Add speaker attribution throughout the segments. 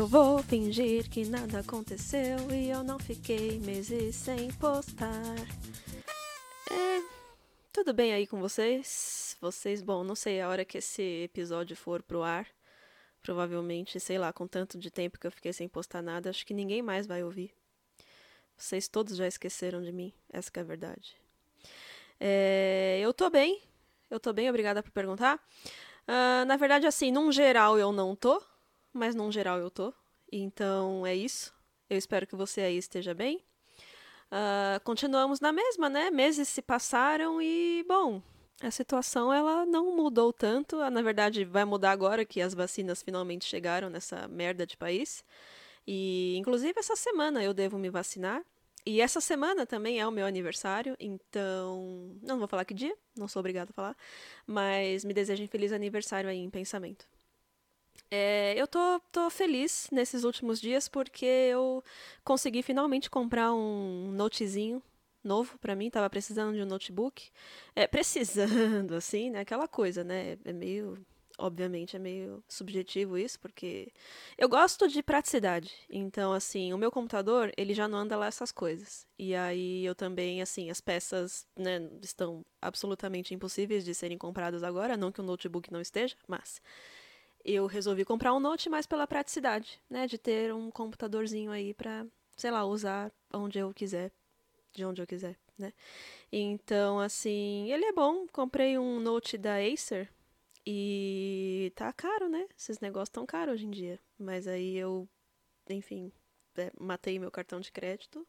Speaker 1: Eu vou fingir que nada aconteceu e eu não fiquei meses sem postar. É, tudo bem aí com vocês? Vocês, bom, não sei a hora que esse episódio for pro ar. Provavelmente, sei lá, com tanto de tempo que eu fiquei sem postar nada, acho que ninguém mais vai ouvir. Vocês todos já esqueceram de mim, essa é a verdade. É, eu tô bem, eu tô bem, obrigada por perguntar. Uh, na verdade, assim, num geral eu não tô, mas num geral eu tô. Então é isso. Eu espero que você aí esteja bem. Uh, continuamos na mesma, né? Meses se passaram e, bom, a situação ela não mudou tanto. Ah, na verdade, vai mudar agora que as vacinas finalmente chegaram nessa merda de país. E, inclusive, essa semana eu devo me vacinar. E essa semana também é o meu aniversário, então. Não vou falar que dia, não sou obrigada a falar. Mas me desejem feliz aniversário aí em pensamento. É, eu tô, tô feliz nesses últimos dias porque eu consegui finalmente comprar um notezinho novo para mim, tava precisando de um notebook. É, precisando, assim, né? Aquela coisa, né? É meio obviamente é meio subjetivo isso, porque eu gosto de praticidade. Então, assim, o meu computador, ele já não anda lá essas coisas. E aí eu também, assim, as peças, né, estão absolutamente impossíveis de serem compradas agora, não que o notebook não esteja, mas eu resolvi comprar um note mais pela praticidade, né, de ter um computadorzinho aí para, sei lá, usar onde eu quiser, de onde eu quiser, né? Então, assim, ele é bom. Comprei um note da Acer, e tá caro, né? Esses negócios tão caros hoje em dia. Mas aí eu, enfim, é, matei meu cartão de crédito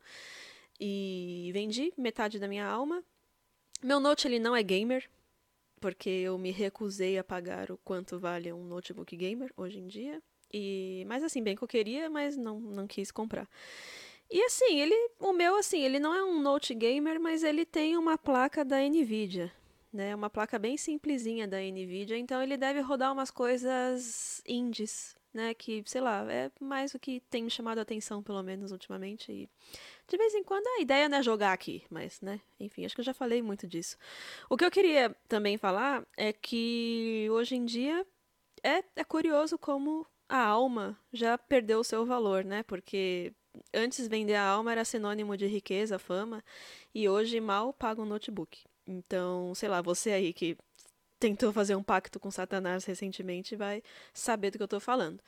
Speaker 1: e vendi metade da minha alma. Meu note ele não é gamer, porque eu me recusei a pagar o quanto vale um notebook gamer hoje em dia. E, mas assim, bem que eu queria, mas não, não quis comprar. E assim, ele, o meu assim, ele não é um note gamer, mas ele tem uma placa da Nvidia né? Uma placa bem simplesinha da Nvidia, então ele deve rodar umas coisas indies, né? Que, sei lá, é mais o que tem chamado a atenção, pelo menos ultimamente. E de vez em quando a ideia não é jogar aqui, mas, né? Enfim, acho que eu já falei muito disso. O que eu queria também falar é que hoje em dia é, é curioso como a alma já perdeu o seu valor, né? Porque antes vender a alma era sinônimo de riqueza, fama, e hoje mal paga um notebook. Então, sei lá, você aí que tentou fazer um pacto com Satanás recentemente vai saber do que eu tô falando.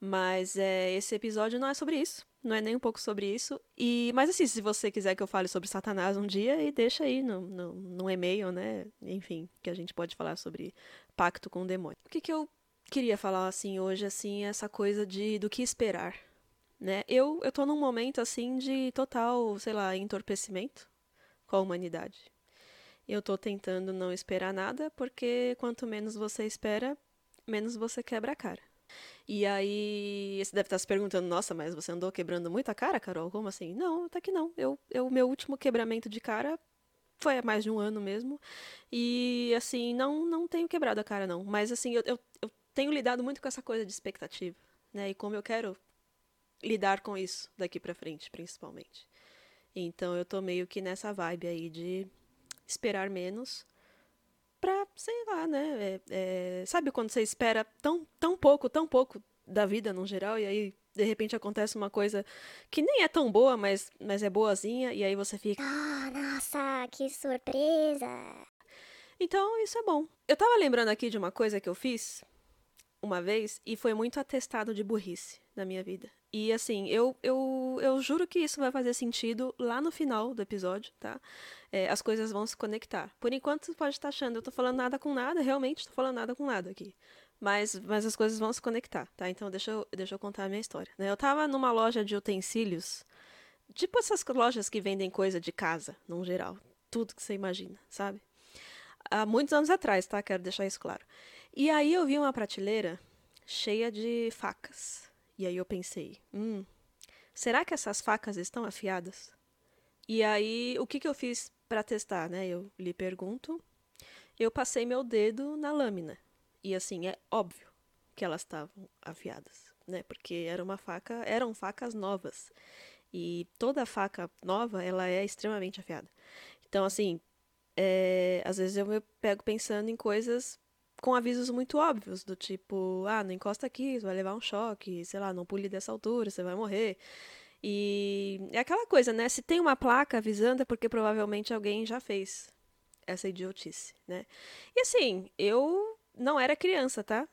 Speaker 1: Mas é, esse episódio não é sobre isso. Não é nem um pouco sobre isso. E, mas assim, se você quiser que eu fale sobre Satanás um dia, e deixa aí no, no, no e-mail, né? Enfim, que a gente pode falar sobre pacto com o demônio. O que, que eu queria falar assim hoje, assim, essa coisa de do que esperar. Né? Eu, eu tô num momento assim de total, sei lá, entorpecimento com a humanidade. Eu tô tentando não esperar nada, porque quanto menos você espera, menos você quebra a cara. E aí, você deve estar se perguntando, nossa, mas você andou quebrando muita cara, Carol? Como assim? Não, até que não. Eu, eu, meu último quebramento de cara foi há mais de um ano mesmo. E, assim, não, não tenho quebrado a cara, não. Mas, assim, eu, eu, eu tenho lidado muito com essa coisa de expectativa, né? E como eu quero lidar com isso daqui pra frente, principalmente. Então, eu tô meio que nessa vibe aí de esperar menos pra, sei lá, né? É, é, sabe quando você espera tão, tão pouco, tão pouco da vida no geral, e aí de repente acontece uma coisa que nem é tão boa, mas, mas é boazinha, e aí você fica.
Speaker 2: Ah, oh, nossa, que surpresa!
Speaker 1: Então, isso é bom. Eu tava lembrando aqui de uma coisa que eu fiz uma vez e foi muito atestado de burrice na minha vida. E assim, eu, eu, eu juro que isso vai fazer sentido lá no final do episódio, tá? É, as coisas vão se conectar. Por enquanto, você pode estar achando, eu tô falando nada com nada, realmente tô falando nada com nada aqui. Mas, mas as coisas vão se conectar, tá? Então deixa eu, deixa eu contar a minha história. Né? Eu tava numa loja de utensílios, tipo essas lojas que vendem coisa de casa, no geral. Tudo que você imagina, sabe? Há muitos anos atrás, tá? Quero deixar isso claro. E aí eu vi uma prateleira cheia de facas e aí eu pensei, hum, será que essas facas estão afiadas? E aí, o que, que eu fiz para testar, né? Eu lhe pergunto. Eu passei meu dedo na lâmina. E assim, é óbvio que elas estavam afiadas, né? Porque era uma faca, eram facas novas. E toda faca nova, ela é extremamente afiada. Então, assim, é, às vezes eu me pego pensando em coisas com avisos muito óbvios, do tipo, ah, não encosta aqui, você vai levar um choque, sei lá, não pule dessa altura, você vai morrer. E é aquela coisa, né? Se tem uma placa avisando é porque provavelmente alguém já fez essa idiotice, né? E assim, eu não era criança, tá?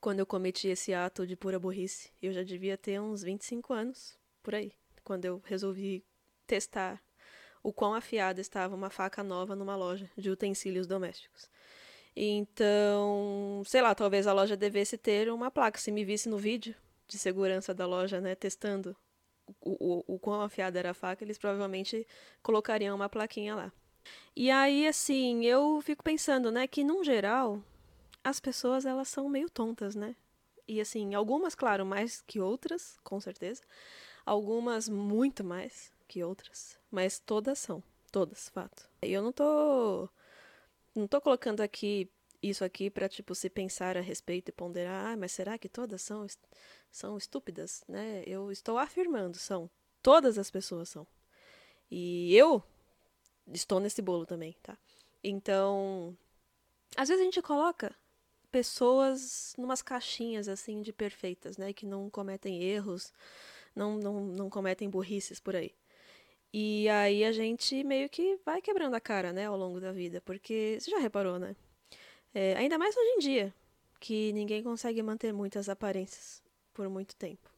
Speaker 1: Quando eu cometi esse ato de pura burrice. Eu já devia ter uns 25 anos, por aí. Quando eu resolvi testar o quão afiada estava uma faca nova numa loja de utensílios domésticos. Então, sei lá, talvez a loja devesse ter uma placa. Se me visse no vídeo de segurança da loja, né, testando o, o, o quão afiada era a faca, eles provavelmente colocariam uma plaquinha lá. E aí, assim, eu fico pensando, né, que num geral, as pessoas elas são meio tontas, né? E assim, algumas, claro, mais que outras, com certeza. Algumas muito mais que outras, mas todas são, todas, fato. Eu não tô não tô colocando aqui isso aqui para tipo se pensar a respeito e ponderar, ah, mas será que todas são são estúpidas, né? Eu estou afirmando, são. Todas as pessoas são. E eu estou nesse bolo também, tá? Então, às vezes a gente coloca pessoas numas caixinhas assim de perfeitas, né, que não cometem erros, não não, não cometem burrices por aí. E aí a gente meio que vai quebrando a cara, né, ao longo da vida, porque você já reparou, né? É, ainda mais hoje em dia, que ninguém consegue manter muitas aparências por muito tempo.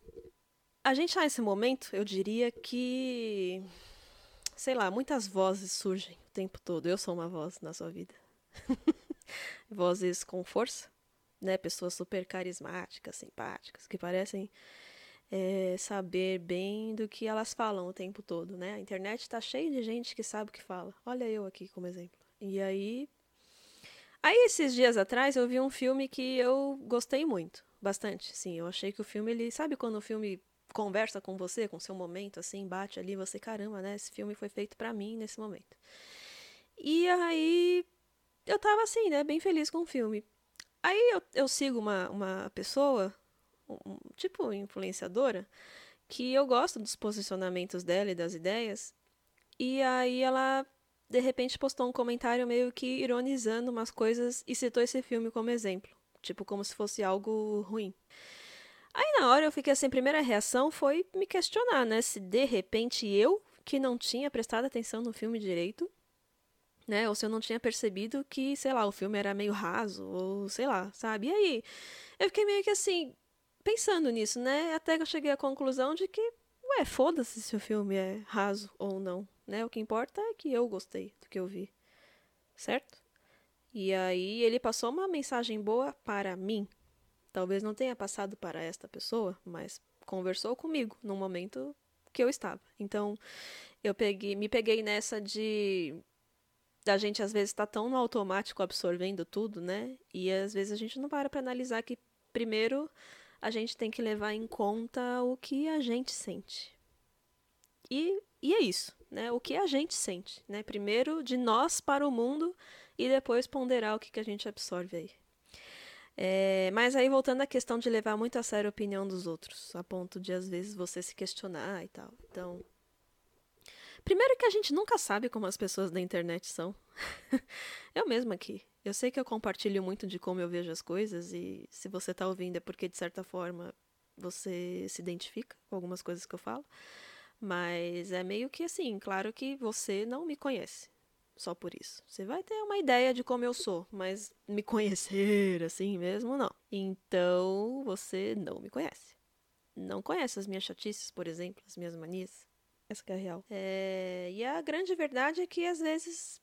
Speaker 1: A gente tá nesse momento, eu diria que sei lá, muitas vozes surgem o tempo todo. Eu sou uma voz na sua vida. Vozes com força, né? Pessoas super carismáticas, simpáticas, que parecem é, saber bem do que elas falam o tempo todo, né? A internet está cheia de gente que sabe o que fala. Olha eu aqui como exemplo. E aí. Aí, esses dias atrás, eu vi um filme que eu gostei muito. Bastante, sim. Eu achei que o filme, ele. Sabe quando o filme conversa com você, com seu momento, assim, bate ali, você, caramba, né? Esse filme foi feito para mim nesse momento. E aí. Eu tava assim, né? Bem feliz com o filme. Aí eu, eu sigo uma, uma pessoa um, tipo influenciadora, que eu gosto dos posicionamentos dela e das ideias. E aí ela de repente postou um comentário meio que ironizando umas coisas e citou esse filme como exemplo, tipo como se fosse algo ruim. Aí na hora eu fiquei assim, a primeira reação foi me questionar, né, se de repente eu que não tinha prestado atenção no filme direito, né, ou se eu não tinha percebido que, sei lá, o filme era meio raso, ou sei lá, sabe? E aí eu fiquei meio que assim, pensando nisso, né? Até que eu cheguei à conclusão de que, ué, foda-se se o filme é raso ou não, né? O que importa é que eu gostei do que eu vi, certo? E aí ele passou uma mensagem boa para mim. Talvez não tenha passado para esta pessoa, mas conversou comigo no momento que eu estava. Então, eu peguei, me peguei nessa de da gente às vezes tá tão no automático absorvendo tudo, né? E às vezes a gente não para para analisar que primeiro a gente tem que levar em conta o que a gente sente. E, e é isso, né? O que a gente sente, né? Primeiro de nós para o mundo e depois ponderar o que, que a gente absorve aí. É, mas aí voltando à questão de levar muito a sério a opinião dos outros, a ponto de às vezes você se questionar e tal. Então, primeiro que a gente nunca sabe como as pessoas da internet são. eu mesma aqui. Eu sei que eu compartilho muito de como eu vejo as coisas e se você está ouvindo é porque de certa forma você se identifica com algumas coisas que eu falo. Mas é meio que assim, claro que você não me conhece. Só por isso. Você vai ter uma ideia de como eu sou, mas me conhecer assim mesmo, não. Então você não me conhece. Não conhece as minhas chatices, por exemplo, as minhas manias. Essa é a real. É... E a grande verdade é que às vezes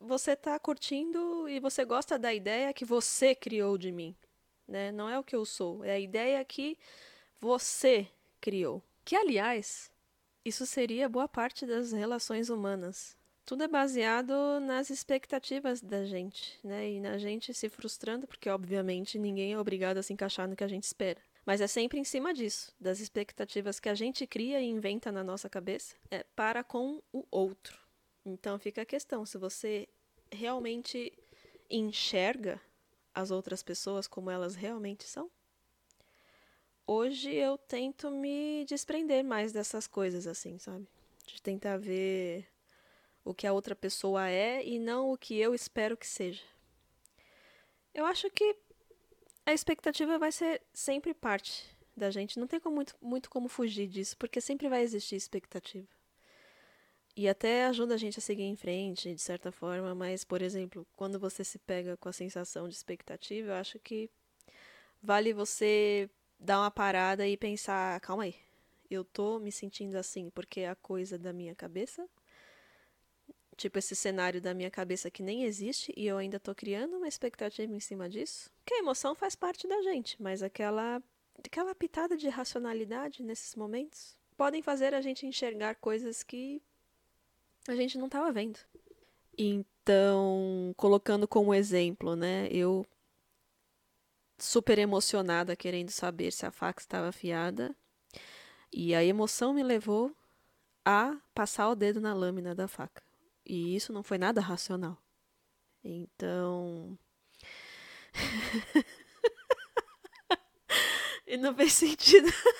Speaker 1: você está curtindo e você gosta da ideia que você criou de mim, né? Não é o que eu sou, é a ideia que você criou. Que aliás, isso seria boa parte das relações humanas. Tudo é baseado nas expectativas da gente, né? E na gente se frustrando, porque obviamente ninguém é obrigado a se encaixar no que a gente espera. Mas é sempre em cima disso, das expectativas que a gente cria e inventa na nossa cabeça é, para com o outro. Então fica a questão: se você realmente enxerga as outras pessoas como elas realmente são? Hoje eu tento me desprender mais dessas coisas, assim, sabe? De tentar ver o que a outra pessoa é e não o que eu espero que seja. eu acho que a expectativa vai ser sempre parte da gente. Não tem como, muito, muito como fugir disso, porque sempre vai existir expectativa. E até ajuda a gente a seguir em frente, de certa forma, mas, por exemplo, quando você se pega com a sensação de expectativa, eu acho que vale você dar uma parada e pensar, calma aí, eu tô me sentindo assim porque é a coisa da minha cabeça? Tipo, esse cenário da minha cabeça que nem existe e eu ainda tô criando uma expectativa em cima disso? Que a emoção faz parte da gente, mas aquela, aquela pitada de racionalidade nesses momentos podem fazer a gente enxergar coisas que a gente não estava vendo. Então, colocando como exemplo, né, eu super emocionada querendo saber se a faca estava afiada, e a emoção me levou a passar o dedo na lâmina da faca. E isso não foi nada racional. Então. e não fez sentido.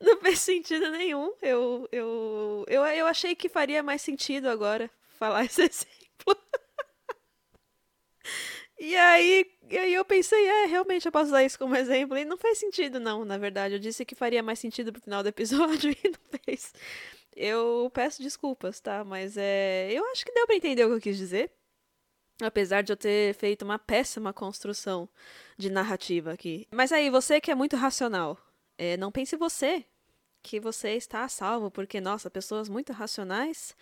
Speaker 1: não fez sentido nenhum. Eu, eu, eu, eu achei que faria mais sentido agora falar esse exemplo. e aí e aí eu pensei, é, realmente eu posso usar isso como exemplo. E não fez sentido, não, na verdade. Eu disse que faria mais sentido pro final do episódio e não fez. Eu peço desculpas, tá? Mas é. Eu acho que deu para entender o que eu quis dizer. Apesar de eu ter feito uma péssima construção de narrativa aqui. Mas aí, você que é muito racional, é, não pense você que você está a salvo, porque, nossa, pessoas muito racionais,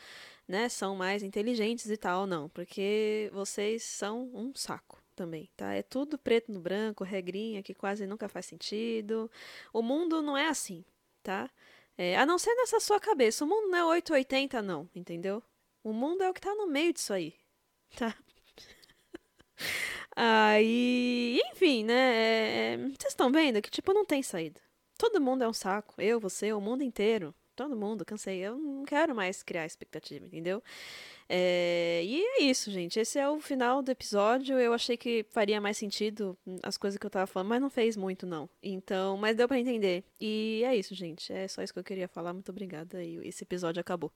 Speaker 1: né, são mais inteligentes e tal, não. Porque vocês são um saco também, tá? É tudo preto no branco, regrinha que quase nunca faz sentido. O mundo não é assim, tá? É, a não ser nessa sua cabeça. O mundo não é 880, não, entendeu? O mundo é o que tá no meio disso aí, tá? aí, enfim, né? É, é, vocês estão vendo que, tipo, não tem saída. Todo mundo é um saco. Eu, você, o mundo inteiro. Todo mundo, cansei. Eu não quero mais criar expectativa, entendeu? É, e é isso, gente. Esse é o final do episódio. Eu achei que faria mais sentido as coisas que eu tava falando, mas não fez muito, não. Então, mas deu para entender. E é isso, gente. É só isso que eu queria falar. Muito obrigada. E esse episódio acabou.